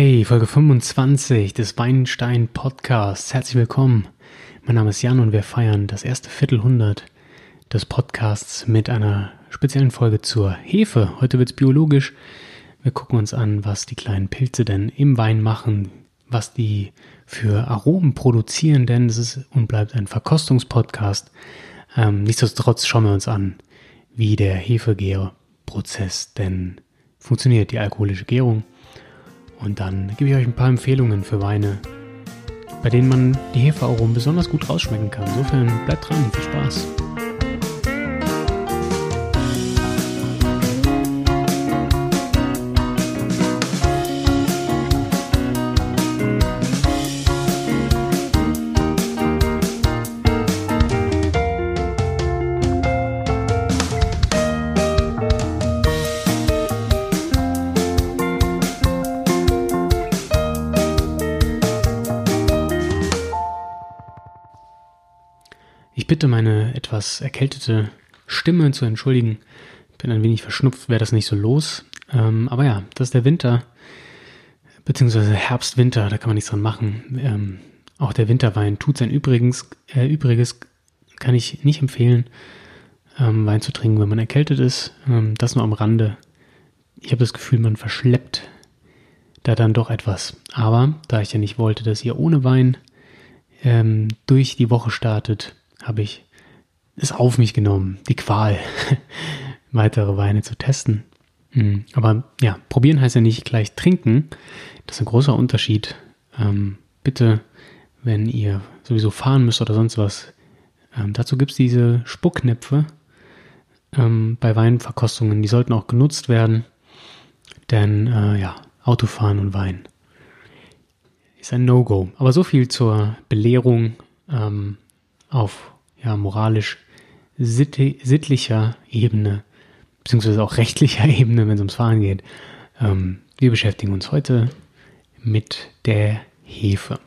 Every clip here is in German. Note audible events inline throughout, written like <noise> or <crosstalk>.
Hey, Folge 25 des Weinstein Podcasts. Herzlich willkommen. Mein Name ist Jan und wir feiern das erste Viertelhundert des Podcasts mit einer speziellen Folge zur Hefe. Heute wird's biologisch. Wir gucken uns an, was die kleinen Pilze denn im Wein machen, was die für Aromen produzieren, denn es ist und bleibt ein Verkostungspodcast. Ähm, nichtsdestotrotz schauen wir uns an, wie der Hefegärprozess denn funktioniert, die alkoholische Gärung. Und dann gebe ich euch ein paar Empfehlungen für Weine, bei denen man die Hefearomen besonders gut rausschmecken kann. Insofern bleibt dran, viel Spaß. Bitte meine etwas erkältete Stimme zu entschuldigen. Bin ein wenig verschnupft, wäre das nicht so los. Ähm, aber ja, das ist der Winter, beziehungsweise Herbst, Winter, da kann man nichts dran machen. Ähm, auch der Winterwein tut sein Übrigens, äh, Übriges, kann ich nicht empfehlen, ähm, Wein zu trinken, wenn man erkältet ist. Ähm, das nur am Rande. Ich habe das Gefühl, man verschleppt da dann doch etwas. Aber da ich ja nicht wollte, dass ihr ohne Wein ähm, durch die Woche startet, habe ich es auf mich genommen, die Qual, <laughs> weitere Weine zu testen. Hm, aber ja, probieren heißt ja nicht gleich trinken. Das ist ein großer Unterschied. Ähm, bitte, wenn ihr sowieso fahren müsst oder sonst was, ähm, dazu gibt es diese Spucknäpfe ähm, bei Weinverkostungen. Die sollten auch genutzt werden. Denn äh, ja, Autofahren und Wein ist ein No-Go. Aber so viel zur Belehrung. Ähm, auf ja, moralisch sittlicher Ebene, beziehungsweise auch rechtlicher <laughs> Ebene, wenn es ums Fahren geht. Ähm, wir beschäftigen uns heute mit der Hefe.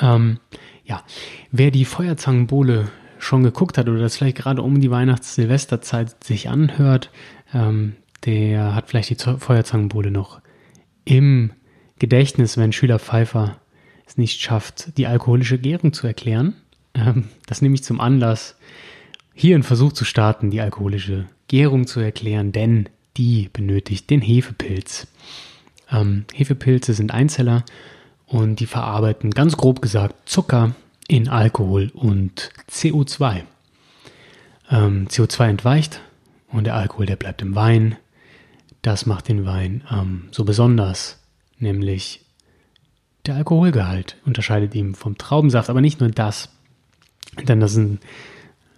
Ähm, ja, wer die Feuerzangenbowle schon geguckt hat oder das vielleicht gerade um die Weihnachts-Silvesterzeit sich anhört, ähm, der hat vielleicht die Feuerzangenbowle noch im Gedächtnis, wenn Schüler Pfeiffer es nicht schafft, die alkoholische Gärung zu erklären. Ähm, das nehme ich zum Anlass, hier einen Versuch zu starten, die alkoholische Gärung zu erklären, denn die benötigt den Hefepilz. Ähm, Hefepilze sind Einzeller und die verarbeiten ganz grob gesagt Zucker in Alkohol und CO2. Ähm, CO2 entweicht und der Alkohol, der bleibt im Wein. Das macht den Wein ähm, so besonders, nämlich der Alkoholgehalt unterscheidet ihn vom Traubensaft, aber nicht nur das. Denn das sind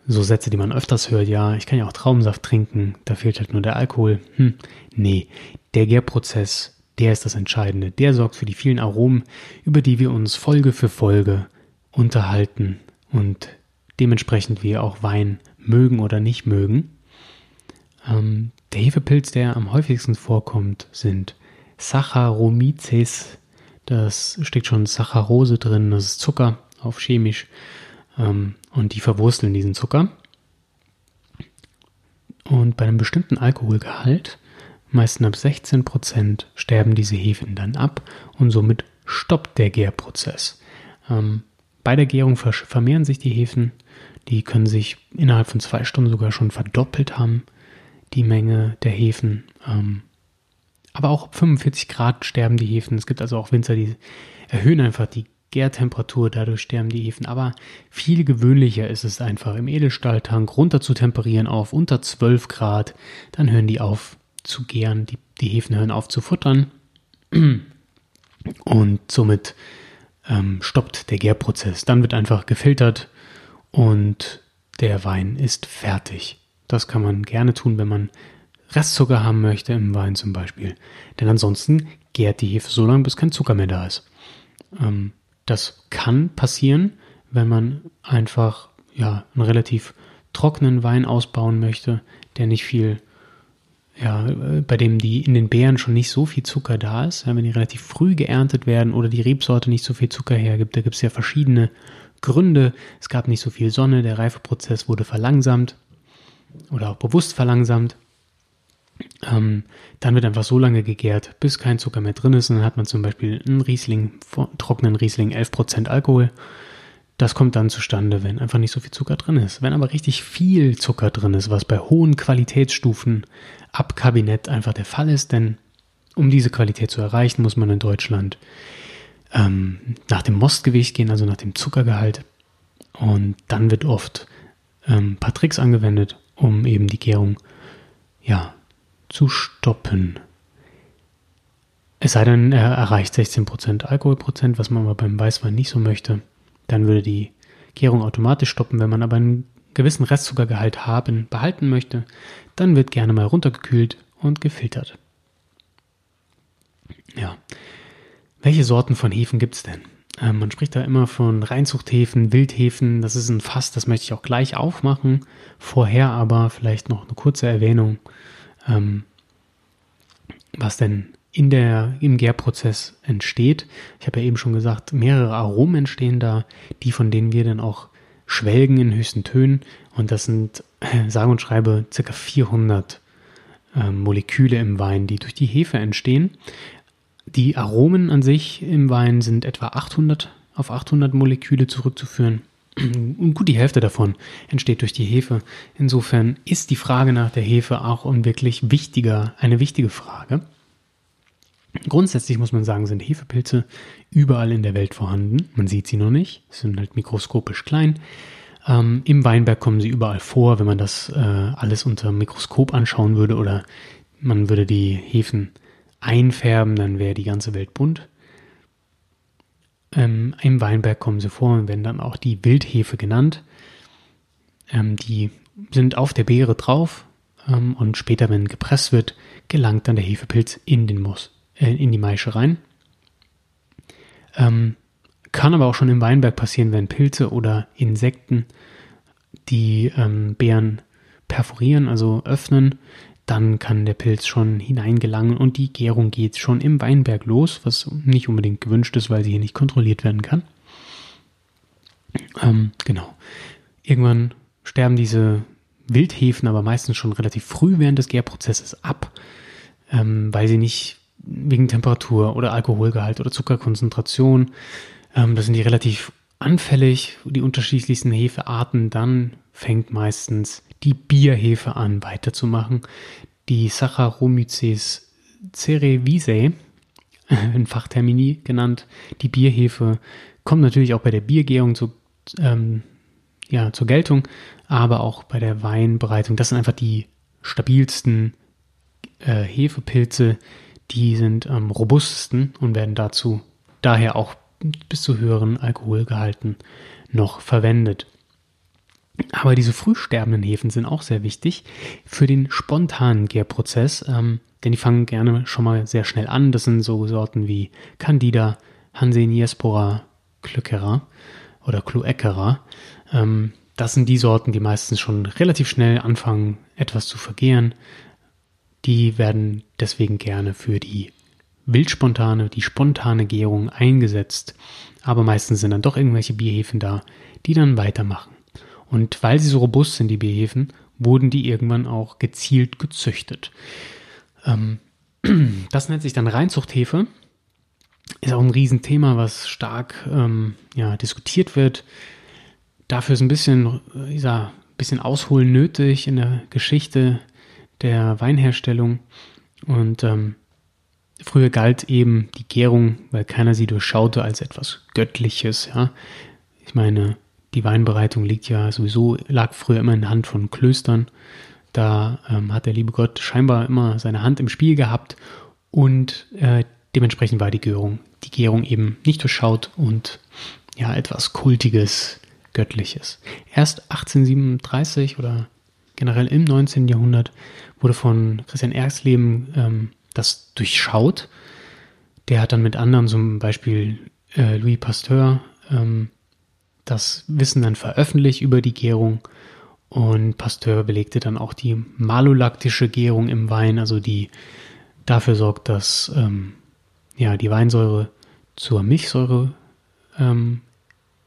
so Sätze, die man öfters hört. Ja, ich kann ja auch Traubensaft trinken, da fehlt halt nur der Alkohol. Hm, nee, der Gärprozess, der ist das Entscheidende. Der sorgt für die vielen Aromen, über die wir uns Folge für Folge unterhalten und dementsprechend wir auch Wein mögen oder nicht mögen. Ähm, der Hefepilz, der am häufigsten vorkommt, sind Saccharomyces das steckt schon Saccharose drin, das ist Zucker auf chemisch. Ähm, und die verwursteln diesen Zucker. Und bei einem bestimmten Alkoholgehalt, meistens ab 16 Prozent, sterben diese Hefen dann ab und somit stoppt der Gärprozess. Ähm, bei der Gärung vermehren sich die Hefen. Die können sich innerhalb von zwei Stunden sogar schon verdoppelt haben, die Menge der Hefen. Ähm, aber auch ab 45 Grad sterben die Hefen. Es gibt also auch Winzer, die erhöhen einfach die Gärtemperatur, dadurch sterben die Hefen. Aber viel gewöhnlicher ist es einfach, im Edelstahltank runter zu temperieren auf unter 12 Grad. Dann hören die auf zu gären, die, die Hefen hören auf zu futtern. <clears throat> Und somit ähm, stoppt der Gärprozess. Dann wird einfach gefiltert und der Wein ist fertig. Das kann man gerne tun, wenn man Restzucker haben möchte im Wein zum Beispiel. Denn ansonsten gärt die Hefe so lange, bis kein Zucker mehr da ist. Ähm, das kann passieren, wenn man einfach ja, einen relativ trockenen Wein ausbauen möchte, der nicht viel, ja, bei dem die in den Beeren schon nicht so viel Zucker da ist, ja, wenn die relativ früh geerntet werden oder die Rebsorte nicht so viel Zucker hergibt. Da gibt es ja verschiedene Gründe. Es gab nicht so viel Sonne, der Reifeprozess wurde verlangsamt oder auch bewusst verlangsamt. Ähm, dann wird einfach so lange gegärt, bis kein Zucker mehr drin ist. Und dann hat man zum Beispiel einen Riesling, trockenen Riesling, 11% Alkohol. Das kommt dann zustande, wenn einfach nicht so viel Zucker drin ist. Wenn aber richtig viel Zucker drin ist, was bei hohen Qualitätsstufen ab Kabinett einfach der Fall ist, denn um diese Qualität zu erreichen, muss man in Deutschland ähm, nach dem Mostgewicht gehen, also nach dem Zuckergehalt. Und dann wird oft ähm, ein paar Tricks angewendet, um eben die Gärung ja, zu stoppen. Es sei denn, er erreicht 16% Alkoholprozent, was man aber beim Weißwein nicht so möchte. Dann würde die Gärung automatisch stoppen. Wenn man aber einen gewissen Restzuckergehalt haben, behalten möchte, dann wird gerne mal runtergekühlt und gefiltert. Ja. Welche Sorten von Hefen gibt es denn? Ähm, man spricht da immer von Reinzuchthäfen, Wildhefen. Das ist ein Fass, das möchte ich auch gleich aufmachen. Vorher aber vielleicht noch eine kurze Erwähnung, ähm, was denn in der, im Gärprozess entsteht. Ich habe ja eben schon gesagt, mehrere Aromen entstehen da, die von denen wir dann auch schwelgen in höchsten Tönen. Und das sind, äh, sage und schreibe, circa 400 äh, Moleküle im Wein, die durch die Hefe entstehen. Die Aromen an sich im Wein sind etwa 800 auf 800 Moleküle zurückzuführen. Und gut die Hälfte davon entsteht durch die Hefe. Insofern ist die Frage nach der Hefe auch ein wirklich wichtiger, eine wichtige Frage. Grundsätzlich muss man sagen, sind Hefepilze überall in der Welt vorhanden. Man sieht sie noch nicht, sie sind halt mikroskopisch klein. Ähm, Im Weinberg kommen sie überall vor, wenn man das äh, alles unter Mikroskop anschauen würde oder man würde die Hefen einfärben, dann wäre die ganze Welt bunt. Ähm, Im Weinberg kommen sie vor und werden dann auch die Wildhefe genannt. Ähm, die sind auf der Beere drauf ähm, und später, wenn gepresst wird, gelangt dann der Hefepilz in den Moos, äh, in die Maische rein. Ähm, kann aber auch schon im Weinberg passieren, wenn Pilze oder Insekten die ähm, Beeren perforieren, also öffnen, dann kann der Pilz schon hineingelangen und die Gärung geht schon im Weinberg los, was nicht unbedingt gewünscht ist, weil sie hier nicht kontrolliert werden kann. Ähm, genau. Irgendwann sterben diese Wildhefen aber meistens schon relativ früh während des Gärprozesses ab, ähm, weil sie nicht wegen Temperatur oder Alkoholgehalt oder Zuckerkonzentration, ähm, das sind die relativ anfällig, die unterschiedlichsten Hefearten, dann fängt meistens die Bierhefe an weiterzumachen. Die Saccharomyces cerevisiae, <laughs> in Fachtermini genannt, die Bierhefe, kommt natürlich auch bei der Biergärung zu, ähm, ja, zur Geltung, aber auch bei der Weinbereitung. Das sind einfach die stabilsten äh, Hefepilze, die sind am robustesten und werden dazu daher auch bis zu höheren Alkoholgehalten noch verwendet. Aber diese frühsterbenden Hefen sind auch sehr wichtig für den spontanen Gärprozess, ähm, denn die fangen gerne schon mal sehr schnell an. Das sind so Sorten wie Candida, Hanseiniespora, Klöckerer oder Kloeckera. Ähm, das sind die Sorten, die meistens schon relativ schnell anfangen, etwas zu vergehren. Die werden deswegen gerne für die wildspontane, die spontane Gärung eingesetzt. Aber meistens sind dann doch irgendwelche Bierhefen da, die dann weitermachen. Und weil sie so robust sind, die Bierhefen, wurden die irgendwann auch gezielt gezüchtet. Ähm, <clears throat> das nennt sich dann Reinzuchthefe. Ist auch ein Riesenthema, was stark ähm, ja, diskutiert wird. Dafür ist ein bisschen, ich sag, bisschen Ausholen nötig in der Geschichte der Weinherstellung. Und ähm, früher galt eben die Gärung, weil keiner sie durchschaute, als etwas Göttliches. Ja? Ich meine, die Weinbereitung liegt ja sowieso, lag früher immer in der Hand von Klöstern. Da ähm, hat der liebe Gott scheinbar immer seine Hand im Spiel gehabt und äh, dementsprechend war die Gärung, die Gärung eben nicht durchschaut und ja, etwas Kultiges, Göttliches. Erst 1837 oder generell im 19. Jahrhundert wurde von Christian Erxleben ähm, das durchschaut. Der hat dann mit anderen, zum Beispiel äh, Louis Pasteur, ähm, das Wissen dann veröffentlicht über die Gärung und Pasteur belegte dann auch die malolaktische Gärung im Wein, also die dafür sorgt, dass ähm, ja, die Weinsäure zur Milchsäure ähm,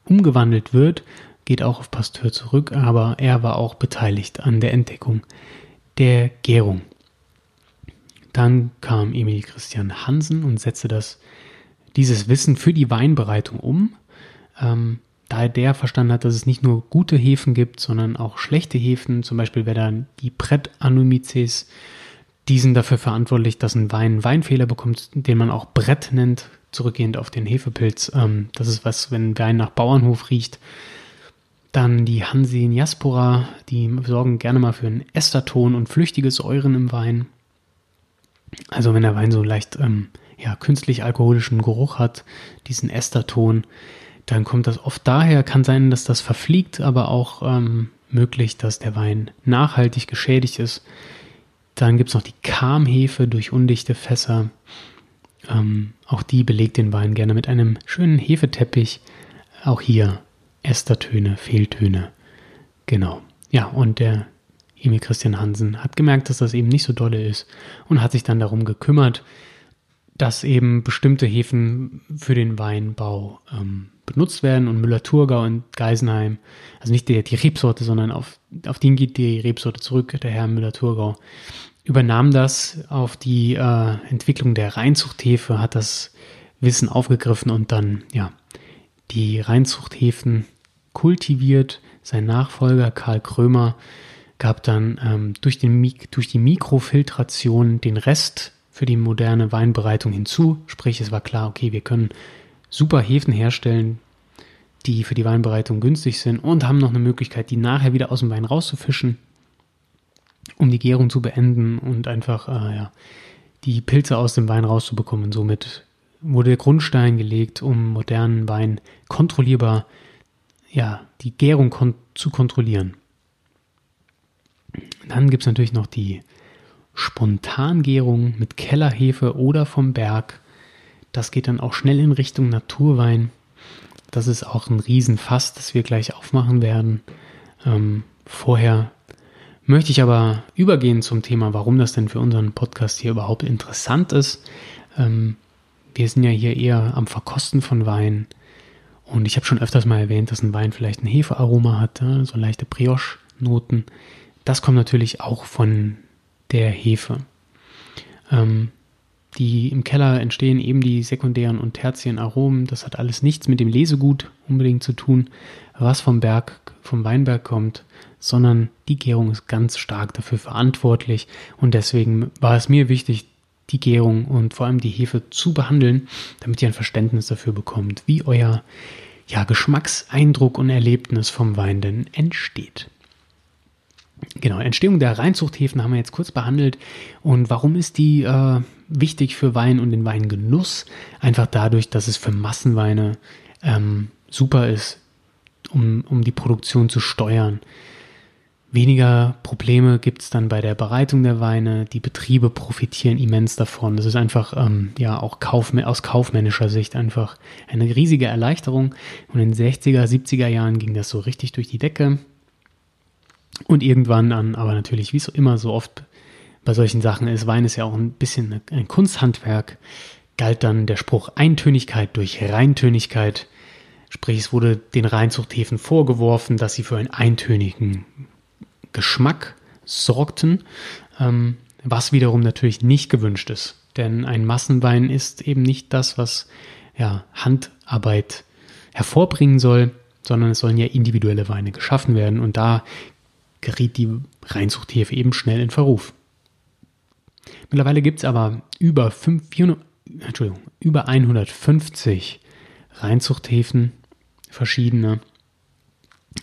umgewandelt wird, geht auch auf Pasteur zurück, aber er war auch beteiligt an der Entdeckung der Gärung. Dann kam Emil Christian Hansen und setzte das, dieses Wissen für die Weinbereitung um. Ähm, da der verstanden hat, dass es nicht nur gute Hefen gibt, sondern auch schlechte Hefen. Zum Beispiel wäre dann die Brett-Anomyces. Die sind dafür verantwortlich, dass ein Wein Weinfehler bekommt, den man auch Brett nennt, zurückgehend auf den Hefepilz. Ähm, das ist was, wenn Wein nach Bauernhof riecht. Dann die Hansen Jaspora, die sorgen gerne mal für einen Esterton und flüchtige Säuren im Wein. Also wenn der Wein so leicht ähm, ja, künstlich alkoholischen Geruch hat, diesen Esterton, dann kommt das oft daher. Kann sein, dass das verfliegt, aber auch ähm, möglich, dass der Wein nachhaltig geschädigt ist. Dann gibt es noch die Karmhefe durch undichte Fässer. Ähm, auch die belegt den Wein gerne mit einem schönen Hefeteppich. Auch hier Estertöne, Fehltöne. Genau. Ja, und der Emil Christian Hansen hat gemerkt, dass das eben nicht so dolle ist und hat sich dann darum gekümmert, dass eben bestimmte Hefen für den Weinbau ähm, benutzt werden und Müller-Thurgau und Geisenheim, also nicht die, die Rebsorte, sondern auf, auf den geht die Rebsorte zurück, der Herr Müller-Thurgau, übernahm das auf die äh, Entwicklung der Reinzuchthefe, hat das Wissen aufgegriffen und dann, ja, die Reinzuchthäfen kultiviert. Sein Nachfolger Karl Krömer gab dann ähm, durch, den, durch die Mikrofiltration den Rest für die moderne Weinbereitung hinzu. Sprich, es war klar, okay, wir können super Hefen herstellen, die für die Weinbereitung günstig sind und haben noch eine Möglichkeit, die nachher wieder aus dem Wein rauszufischen, um die Gärung zu beenden und einfach äh, ja, die Pilze aus dem Wein rauszubekommen. Somit wurde der Grundstein gelegt, um modernen Wein kontrollierbar, ja, die Gärung kon zu kontrollieren. Dann gibt es natürlich noch die Spontangärung mit Kellerhefe oder vom Berg. Das geht dann auch schnell in Richtung Naturwein. Das ist auch ein Riesenfass, das wir gleich aufmachen werden. Ähm, vorher möchte ich aber übergehen zum Thema, warum das denn für unseren Podcast hier überhaupt interessant ist. Ähm, wir sind ja hier eher am Verkosten von Wein. Und ich habe schon öfters mal erwähnt, dass ein Wein vielleicht ein Hefearoma hat, so leichte Brioche-Noten. Das kommt natürlich auch von der Hefe. Ähm, die im Keller entstehen eben die sekundären und tertiären Aromen. Das hat alles nichts mit dem Lesegut unbedingt zu tun, was vom Berg, vom Weinberg kommt, sondern die Gärung ist ganz stark dafür verantwortlich. Und deswegen war es mir wichtig, die Gärung und vor allem die Hefe zu behandeln, damit ihr ein Verständnis dafür bekommt, wie euer ja, Geschmackseindruck und Erlebnis vom Wein denn entsteht. Genau, Entstehung der Reinzuchthäfen haben wir jetzt kurz behandelt. Und warum ist die äh, wichtig für Wein und den Weingenuss? Einfach dadurch, dass es für Massenweine ähm, super ist, um, um die Produktion zu steuern. Weniger Probleme gibt es dann bei der Bereitung der Weine. Die Betriebe profitieren immens davon. Das ist einfach, ähm, ja, auch Kauf, aus kaufmännischer Sicht einfach eine riesige Erleichterung. Und in den 60er, 70er Jahren ging das so richtig durch die Decke. Und irgendwann an, aber natürlich, wie es immer so oft bei solchen Sachen ist, Wein ist ja auch ein bisschen ein Kunsthandwerk, galt dann der Spruch Eintönigkeit durch Reintönigkeit. Sprich, es wurde den Reinzuchthäfen vorgeworfen, dass sie für einen eintönigen Geschmack sorgten, ähm, was wiederum natürlich nicht gewünscht ist. Denn ein Massenwein ist eben nicht das, was ja, Handarbeit hervorbringen soll, sondern es sollen ja individuelle Weine geschaffen werden. Und da geriet die Reinzuchthilfe eben schnell in Verruf. Mittlerweile gibt es aber über, 5, 400, Entschuldigung, über 150 Reinzuchthäfen, verschiedene.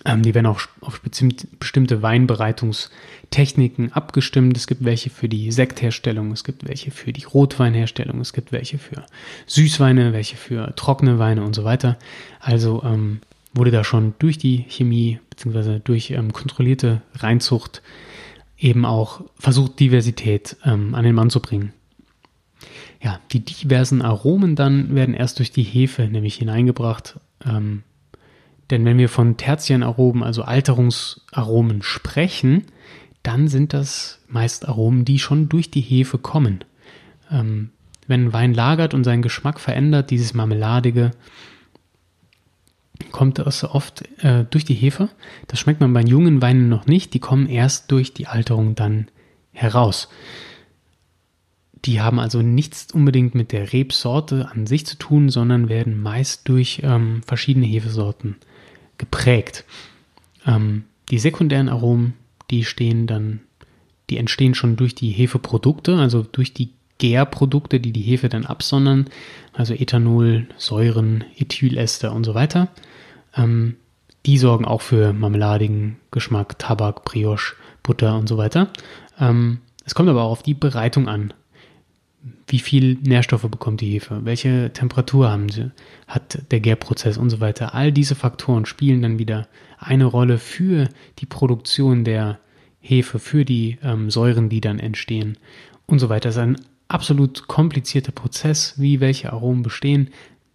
Ähm, die werden auch auf bestimmte Weinbereitungstechniken abgestimmt. Es gibt welche für die Sektherstellung, es gibt welche für die Rotweinherstellung, es gibt welche für Süßweine, welche für trockene Weine und so weiter. Also ähm, wurde da schon durch die Chemie bzw. durch ähm, kontrollierte Reinzucht eben auch versucht, Diversität ähm, an den Mann zu bringen. Ja, die diversen Aromen dann werden erst durch die Hefe nämlich hineingebracht. Ähm, denn wenn wir von Tertienaromen, also Alterungsaromen sprechen, dann sind das meist Aromen, die schon durch die Hefe kommen. Ähm, wenn Wein lagert und seinen Geschmack verändert, dieses Marmeladige, kommt das oft äh, durch die Hefe. Das schmeckt man bei jungen Weinen noch nicht. Die kommen erst durch die Alterung dann heraus. Die haben also nichts unbedingt mit der Rebsorte an sich zu tun, sondern werden meist durch ähm, verschiedene Hefesorten geprägt. Ähm, die sekundären Aromen, die stehen dann, die entstehen schon durch die Hefeprodukte, also durch die Gärprodukte, die die Hefe dann absondern, also Ethanol, Säuren, Ethylester und so weiter. Ähm, die sorgen auch für marmeladigen Geschmack, Tabak, Brioche, Butter und so weiter. Ähm, es kommt aber auch auf die Bereitung an. Wie viel Nährstoffe bekommt die Hefe? Welche Temperatur haben sie? Hat der Gärprozess und so weiter? All diese Faktoren spielen dann wieder eine Rolle für die Produktion der Hefe, für die ähm, Säuren, die dann entstehen und so weiter. Es ist ein absolut komplizierter Prozess, wie welche Aromen bestehen.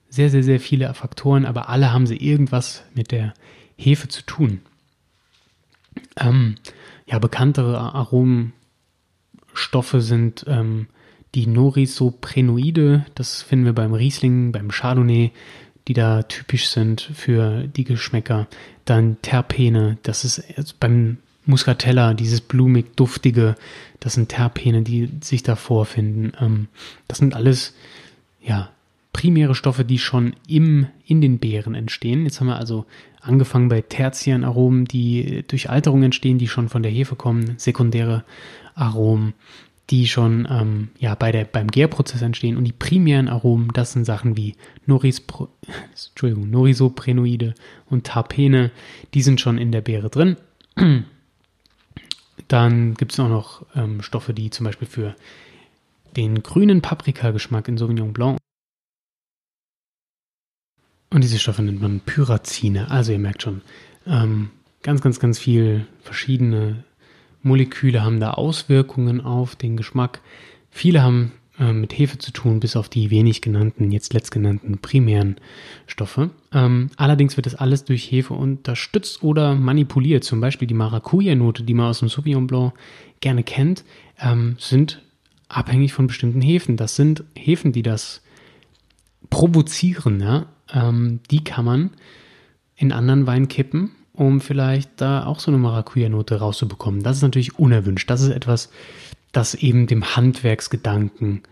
Sehr, sehr, sehr viele Faktoren, aber alle haben sie irgendwas mit der Hefe zu tun. Ähm, ja, bekanntere Aromenstoffe sind ähm, die Norisoprenoide, das finden wir beim Riesling, beim Chardonnay, die da typisch sind für die Geschmäcker. Dann Terpene, das ist beim Muscatella, dieses blumig duftige, das sind Terpene, die sich da vorfinden. Ähm, das sind alles, ja, primäre Stoffe, die schon im, in den Beeren entstehen. Jetzt haben wir also angefangen bei tertiären Aromen, die durch Alterung entstehen, die schon von der Hefe kommen, sekundäre Aromen, die schon ähm, ja, bei der, beim Gärprozess entstehen und die primären Aromen, das sind Sachen wie Norispro, <laughs> Entschuldigung, Norisoprenoide und Terpene, die sind schon in der Beere drin. <clears throat> Dann gibt es auch noch ähm, Stoffe, die zum Beispiel für den grünen Paprikageschmack in Sauvignon Blanc und diese Stoffe nennt man Pyrazine. Also ihr merkt schon, ähm, ganz, ganz, ganz viel verschiedene Moleküle haben da Auswirkungen auf den Geschmack. Viele haben äh, mit Hefe zu tun, bis auf die wenig genannten, jetzt letztgenannten primären Stoffe. Ähm, allerdings wird das alles durch Hefe unterstützt oder manipuliert. Zum Beispiel die Maracuja-Note, die man aus dem Sauvignon Blanc gerne kennt, ähm, sind abhängig von bestimmten Hefen. Das sind Hefen, die das provozieren. Ja? Ähm, die kann man in anderen Wein kippen, um vielleicht da auch so eine Maracuja-Note rauszubekommen. Das ist natürlich unerwünscht. Das ist etwas, das eben dem Handwerksgedanken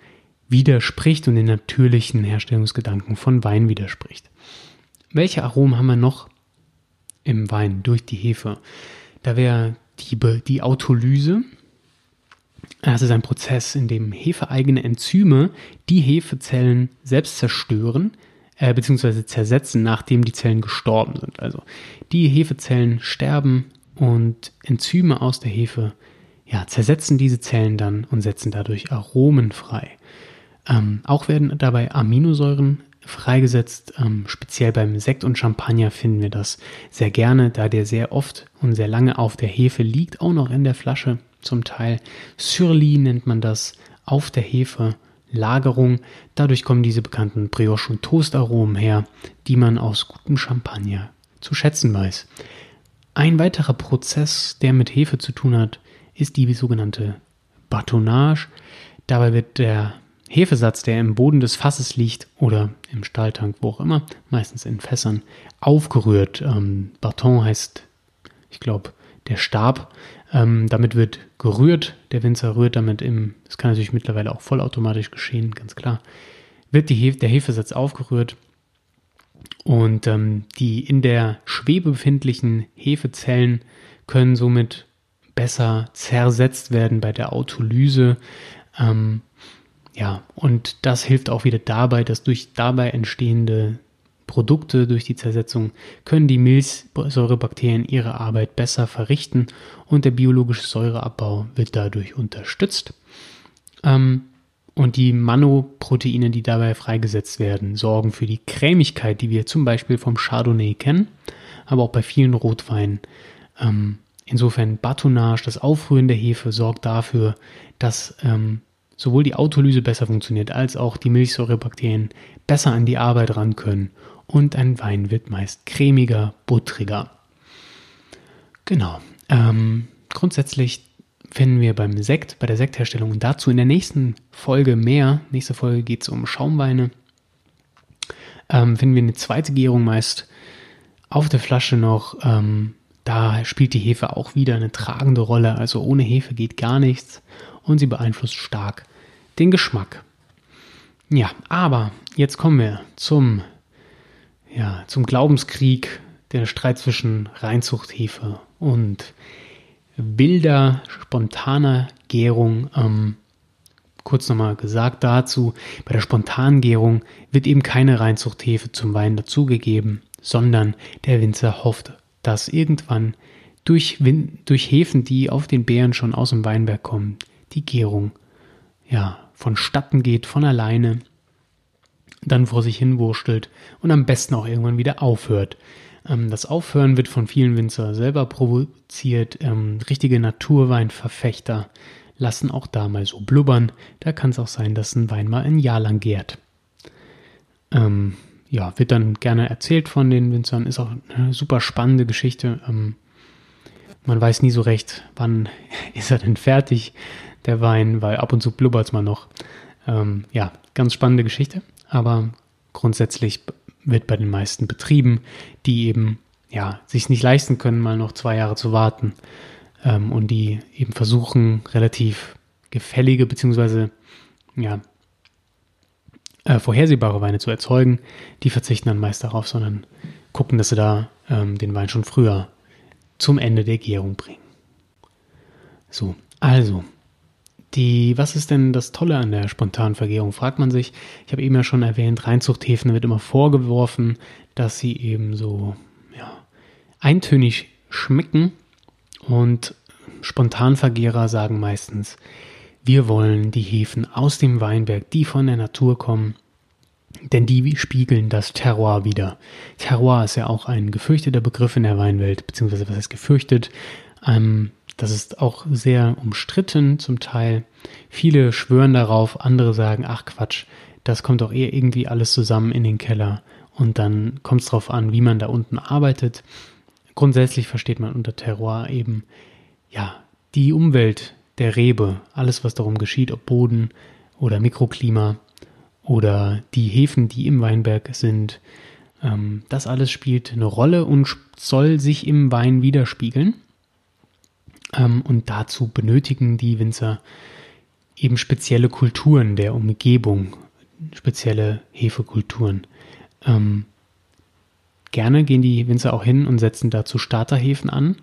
widerspricht und den natürlichen Herstellungsgedanken von Wein widerspricht. Welche Aromen haben wir noch im Wein durch die Hefe? Da wäre die, die Autolyse. Das ist ein Prozess, in dem hefeeigene Enzyme die Hefezellen selbst zerstören, äh, beziehungsweise zersetzen, nachdem die Zellen gestorben sind. Also die Hefezellen sterben und Enzyme aus der Hefe ja, zersetzen diese Zellen dann und setzen dadurch Aromen frei. Ähm, auch werden dabei Aminosäuren freigesetzt. Ähm, speziell beim Sekt und Champagner finden wir das sehr gerne, da der sehr oft und sehr lange auf der Hefe liegt, auch noch in der Flasche zum Teil. Surly nennt man das auf der Hefe Lagerung. Dadurch kommen diese bekannten Brioche- und Toastaromen her, die man aus gutem Champagner zu schätzen weiß. Ein weiterer Prozess, der mit Hefe zu tun hat, ist die sogenannte Batonnage. Dabei wird der Hefesatz, der im Boden des Fasses liegt oder im Stahltank, wo auch immer, meistens in Fässern, aufgerührt. Ähm, Baton heißt, ich glaube, der Stab. Ähm, damit wird gerührt. Der Winzer rührt damit im, das kann natürlich mittlerweile auch vollautomatisch geschehen, ganz klar. Wird die Hef der Hefesatz aufgerührt und ähm, die in der Schwebe befindlichen Hefezellen können somit besser zersetzt werden bei der Autolyse. Ähm, ja, und das hilft auch wieder dabei, dass durch dabei entstehende Produkte durch die Zersetzung können die Milchsäurebakterien ihre Arbeit besser verrichten und der biologische Säureabbau wird dadurch unterstützt. Ähm, und die Manoproteine, die dabei freigesetzt werden, sorgen für die Cremigkeit, die wir zum Beispiel vom Chardonnay kennen, aber auch bei vielen Rotweinen. Ähm, insofern Batonnage, das Aufrühren der Hefe, sorgt dafür, dass ähm, sowohl die Autolyse besser funktioniert, als auch die Milchsäurebakterien besser an die Arbeit ran können und ein Wein wird meist cremiger, buttriger. Genau. Ähm, grundsätzlich finden wir beim Sekt, bei der Sektherstellung dazu in der nächsten Folge mehr. Nächste Folge geht es um Schaumweine. Ähm, finden wir eine zweite Gärung meist auf der Flasche noch. Ähm, da spielt die Hefe auch wieder eine tragende Rolle. Also ohne Hefe geht gar nichts und sie beeinflusst stark den Geschmack. Ja, aber jetzt kommen wir zum, ja, zum Glaubenskrieg, der Streit zwischen Reinzuchthefe und wilder, spontaner Gärung. Ähm, kurz nochmal gesagt dazu, bei der spontanen Gärung wird eben keine Reinzuchthefe zum Wein dazugegeben, sondern der Winzer hofft, dass irgendwann durch, durch Hefen, die auf den Beeren schon aus dem Weinberg kommen, die Gärung ja vonstatten geht von alleine, dann vor sich hin wurstelt und am besten auch irgendwann wieder aufhört. Ähm, das Aufhören wird von vielen Winzer selber provoziert. Ähm, richtige Naturweinverfechter lassen auch da mal so blubbern. Da kann es auch sein, dass ein Wein mal ein Jahr lang gärt. Ähm, ja, wird dann gerne erzählt von den Winzern. Ist auch eine super spannende Geschichte. Ähm, man weiß nie so recht, wann <laughs> ist er denn fertig, der Wein, weil ab und zu blubbert es mal noch. Ja, ganz spannende Geschichte, aber grundsätzlich wird bei den meisten Betrieben, die eben ja, sich nicht leisten können, mal noch zwei Jahre zu warten ähm, und die eben versuchen, relativ gefällige beziehungsweise ja, äh, vorhersehbare Weine zu erzeugen, die verzichten dann meist darauf, sondern gucken, dass sie da ähm, den Wein schon früher zum Ende der Gärung bringen. So, also, die, was ist denn das Tolle an der spontanen Vergärung, fragt man sich. Ich habe eben ja schon erwähnt, Reinzuchthäfen wird immer vorgeworfen, dass sie eben so ja, eintönig schmecken und Spontanvergärer sagen meistens, wir wollen die Hefen aus dem Weinberg, die von der Natur kommen, denn die spiegeln das Terroir wieder. Terroir ist ja auch ein gefürchteter Begriff in der Weinwelt, beziehungsweise was heißt gefürchtet? Ähm, das ist auch sehr umstritten zum Teil. Viele schwören darauf, andere sagen, ach Quatsch, das kommt doch eher irgendwie alles zusammen in den Keller. Und dann kommt es darauf an, wie man da unten arbeitet. Grundsätzlich versteht man unter Terroir eben, ja, die Umwelt der Rebe, alles was darum geschieht, ob Boden oder Mikroklima oder die Hefen, die im Weinberg sind, ähm, das alles spielt eine Rolle und soll sich im Wein widerspiegeln. Ähm, und dazu benötigen die Winzer eben spezielle Kulturen der Umgebung, spezielle Hefekulturen. Ähm, gerne gehen die Winzer auch hin und setzen dazu Starterhefen an.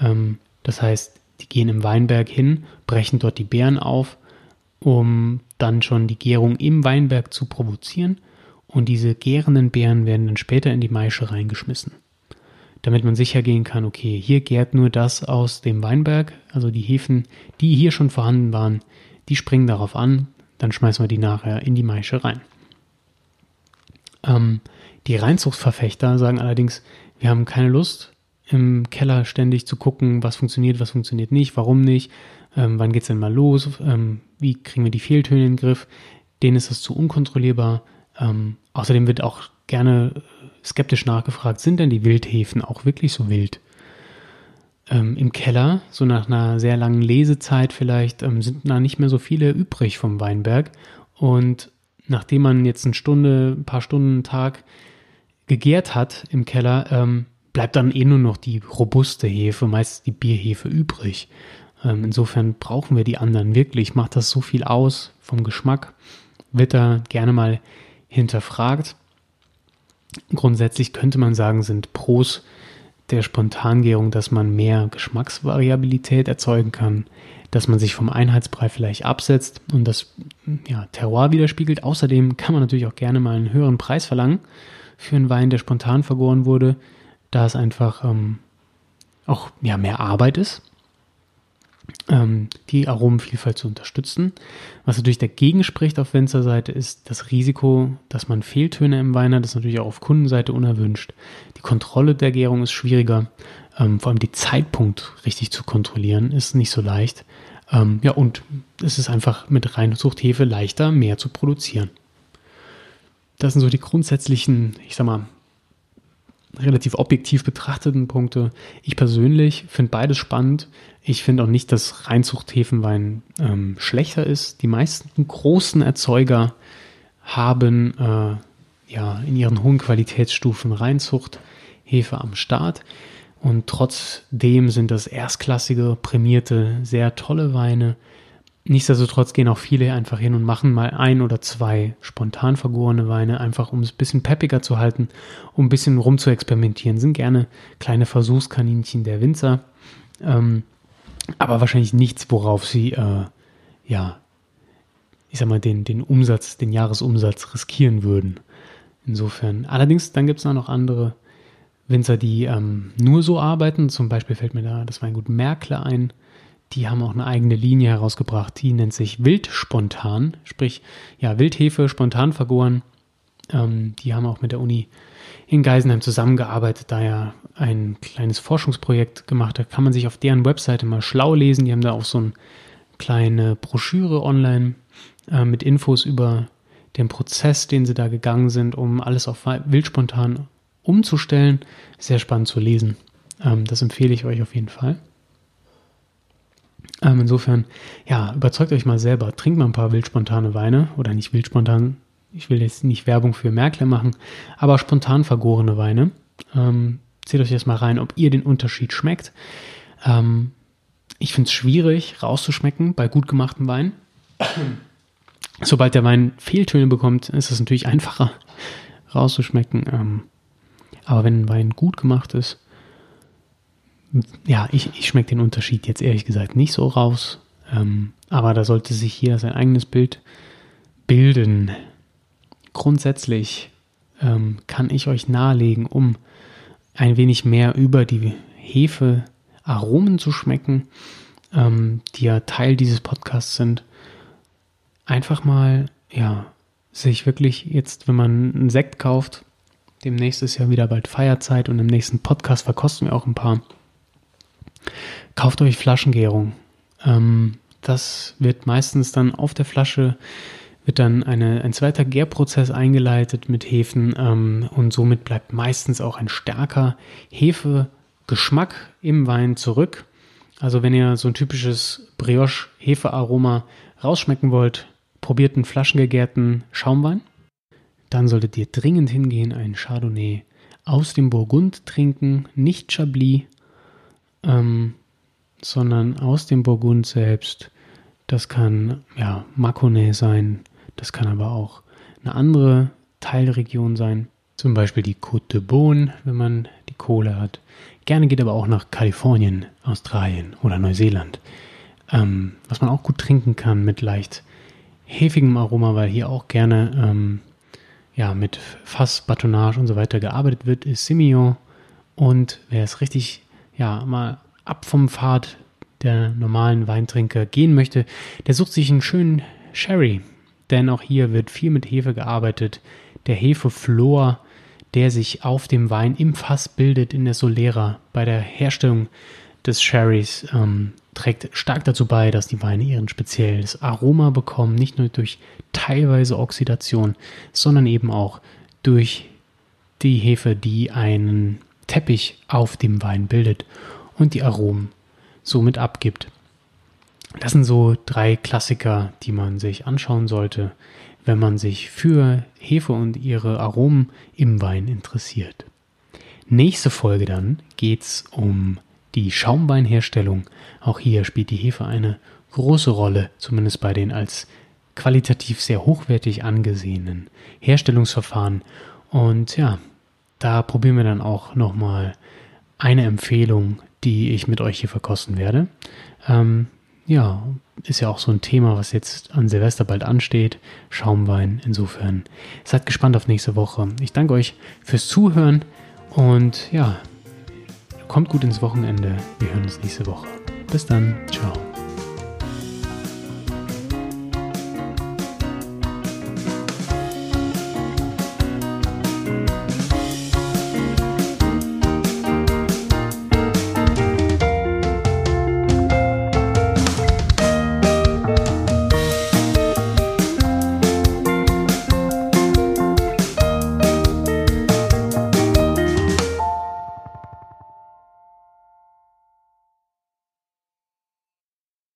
Ähm, das heißt, die gehen im Weinberg hin, brechen dort die Beeren auf, um dann schon die Gärung im Weinberg zu provozieren. Und diese gärenden Beeren werden dann später in die Maische reingeschmissen damit man sicher gehen kann, okay, hier gärt nur das aus dem Weinberg, also die Hefen, die hier schon vorhanden waren, die springen darauf an, dann schmeißen wir die nachher in die Maische rein. Ähm, die Reinzuchtverfechter sagen allerdings, wir haben keine Lust, im Keller ständig zu gucken, was funktioniert, was funktioniert nicht, warum nicht, ähm, wann es denn mal los, ähm, wie kriegen wir die Fehltöne in den Griff. Denen ist das zu unkontrollierbar. Ähm, außerdem wird auch gerne skeptisch nachgefragt, sind denn die Wildhefen auch wirklich so wild? Ähm, Im Keller, so nach einer sehr langen Lesezeit vielleicht, ähm, sind da nicht mehr so viele übrig vom Weinberg. Und nachdem man jetzt eine Stunde, ein paar Stunden, einen Tag gegärt hat im Keller, ähm, bleibt dann eh nur noch die robuste Hefe, meist die Bierhefe übrig. Ähm, insofern brauchen wir die anderen wirklich. Macht das so viel aus vom Geschmack? Wird da gerne mal hinterfragt. Grundsätzlich könnte man sagen, sind Pros der Spontangärung, dass man mehr Geschmacksvariabilität erzeugen kann, dass man sich vom Einheitsbrei vielleicht absetzt und das ja, Terroir widerspiegelt. Außerdem kann man natürlich auch gerne mal einen höheren Preis verlangen für einen Wein, der spontan vergoren wurde, da es einfach ähm, auch ja, mehr Arbeit ist die Aromenvielfalt zu unterstützen. Was natürlich dagegen spricht auf Winzerseite ist das Risiko, dass man Fehltöne im Wein hat. Das ist natürlich auch auf Kundenseite unerwünscht. Die Kontrolle der Gärung ist schwieriger. Ähm, vor allem die Zeitpunkt richtig zu kontrollieren ist nicht so leicht. Ähm, ja, und es ist einfach mit Reinzuchthefe leichter, mehr zu produzieren. Das sind so die grundsätzlichen, ich sag mal, relativ objektiv betrachteten Punkte. Ich persönlich finde beides spannend. Ich finde auch nicht, dass Reinzuchthefenwein ähm, schlechter ist. Die meisten großen Erzeuger haben äh, ja in ihren hohen Qualitätsstufen Reinzuchthefe am Start. Und trotzdem sind das erstklassige, prämierte, sehr tolle Weine. Nichtsdestotrotz gehen auch viele einfach hin und machen mal ein oder zwei spontan vergorene Weine, einfach um es ein bisschen peppiger zu halten, um ein bisschen rum zu experimentieren. Sind gerne kleine Versuchskaninchen der Winzer, ähm, aber wahrscheinlich nichts, worauf sie, äh, ja, ich sag mal, den, den Umsatz, den Jahresumsatz riskieren würden. Insofern. Allerdings, dann gibt es auch noch andere Winzer, die ähm, nur so arbeiten. Zum Beispiel fällt mir da das Weingut Merkle ein. Die haben auch eine eigene Linie herausgebracht, die nennt sich Wildspontan, sprich, ja, Wildhefe, spontan vergoren. Ähm, die haben auch mit der Uni in Geisenheim zusammengearbeitet, da ja ein kleines Forschungsprojekt gemacht hat. Kann man sich auf deren Webseite mal schlau lesen. Die haben da auch so eine kleine Broschüre online äh, mit Infos über den Prozess, den sie da gegangen sind, um alles auf Wildspontan umzustellen. Sehr spannend zu lesen. Ähm, das empfehle ich euch auf jeden Fall. Ähm, insofern, ja, überzeugt euch mal selber. Trinkt mal ein paar wildspontane Weine oder nicht wildspontan. Ich will jetzt nicht Werbung für Märkle machen, aber spontan vergorene Weine. Ähm, zählt euch jetzt mal rein, ob ihr den Unterschied schmeckt. Ähm, ich finde es schwierig rauszuschmecken bei gut gemachten Wein. <clears throat> Sobald der Wein Fehltöne bekommt, ist es natürlich einfacher rauszuschmecken. Ähm, aber wenn ein Wein gut gemacht ist, ja, ich, ich schmecke den Unterschied jetzt ehrlich gesagt nicht so raus. Ähm, aber da sollte sich hier sein eigenes Bild bilden. Grundsätzlich ähm, kann ich euch nahelegen, um ein wenig mehr über die Hefe Aromen zu schmecken, ähm, die ja Teil dieses Podcasts sind, einfach mal, ja, sich wirklich jetzt, wenn man einen Sekt kauft, demnächst ist ja wieder bald Feierzeit und im nächsten Podcast verkosten wir auch ein paar Kauft euch Flaschengärung. Ähm, das wird meistens dann auf der Flasche, wird dann eine, ein zweiter Gärprozess eingeleitet mit Hefen ähm, und somit bleibt meistens auch ein stärker Hefegeschmack im Wein zurück. Also wenn ihr so ein typisches Brioche-Hefearoma rausschmecken wollt, probiert einen flaschengegärten Schaumwein. Dann solltet ihr dringend hingehen, einen Chardonnay aus dem Burgund trinken, nicht Chablis, ähm, sondern aus dem Burgund selbst. Das kann ja Mâconnais sein, das kann aber auch eine andere Teilregion sein, zum Beispiel die Côte de Beaune, wenn man die Kohle hat. Gerne geht aber auch nach Kalifornien, Australien oder Neuseeland, ähm, was man auch gut trinken kann mit leicht hefigem Aroma, weil hier auch gerne ähm, ja, mit Fass, Batonage und so weiter gearbeitet wird, ist Simio. Und wer es richtig ja, mal ab vom Pfad der normalen Weintrinker gehen möchte, der sucht sich einen schönen Sherry. Denn auch hier wird viel mit Hefe gearbeitet. Der Hefeflor, der sich auf dem Wein im Fass bildet in der Solera bei der Herstellung des Sherrys, ähm, trägt stark dazu bei, dass die Weine ihren spezielles Aroma bekommen, nicht nur durch teilweise Oxidation, sondern eben auch durch die Hefe, die einen Teppich auf dem Wein bildet und die Aromen somit abgibt. Das sind so drei Klassiker, die man sich anschauen sollte, wenn man sich für Hefe und ihre Aromen im Wein interessiert. Nächste Folge dann geht es um die Schaumweinherstellung. Auch hier spielt die Hefe eine große Rolle, zumindest bei den als qualitativ sehr hochwertig angesehenen Herstellungsverfahren. Und ja, da probieren wir dann auch nochmal eine Empfehlung, die ich mit euch hier verkosten werde. Ähm, ja, ist ja auch so ein Thema, was jetzt an Silvester bald ansteht. Schaumwein. Insofern seid gespannt auf nächste Woche. Ich danke euch fürs Zuhören und ja, kommt gut ins Wochenende. Wir hören uns nächste Woche. Bis dann. Ciao.